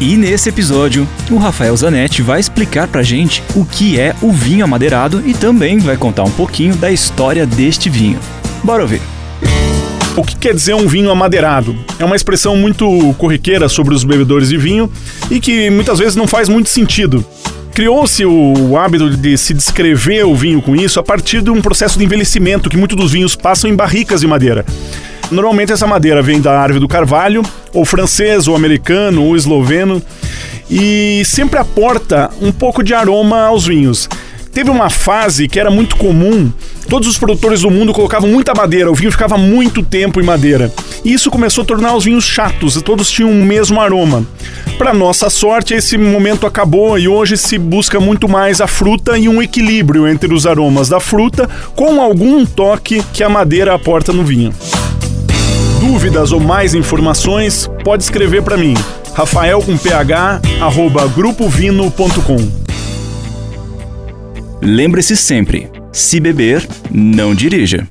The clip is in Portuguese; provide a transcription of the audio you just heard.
E nesse episódio, o Rafael Zanetti vai explicar pra gente o que é o vinho amadeirado e também vai contar um pouquinho da história deste vinho. Bora ouvir! O que quer dizer um vinho amadeirado? É uma expressão muito corriqueira sobre os bebedores de vinho e que muitas vezes não faz muito sentido. Criou-se o hábito de se descrever o vinho com isso a partir de um processo de envelhecimento que muitos dos vinhos passam em barricas de madeira. Normalmente essa madeira vem da árvore do carvalho, ou francês, ou americano, ou esloveno, e sempre aporta um pouco de aroma aos vinhos. Teve uma fase que era muito comum, todos os produtores do mundo colocavam muita madeira, o vinho ficava muito tempo em madeira. E isso começou a tornar os vinhos chatos, todos tinham o mesmo aroma. Para nossa sorte, esse momento acabou e hoje se busca muito mais a fruta e um equilíbrio entre os aromas da fruta com algum toque que a madeira aporta no vinho dúvidas ou mais informações, pode escrever para mim. Rafael com ph, arroba grupovino.com. Lembre-se sempre, se beber, não dirija.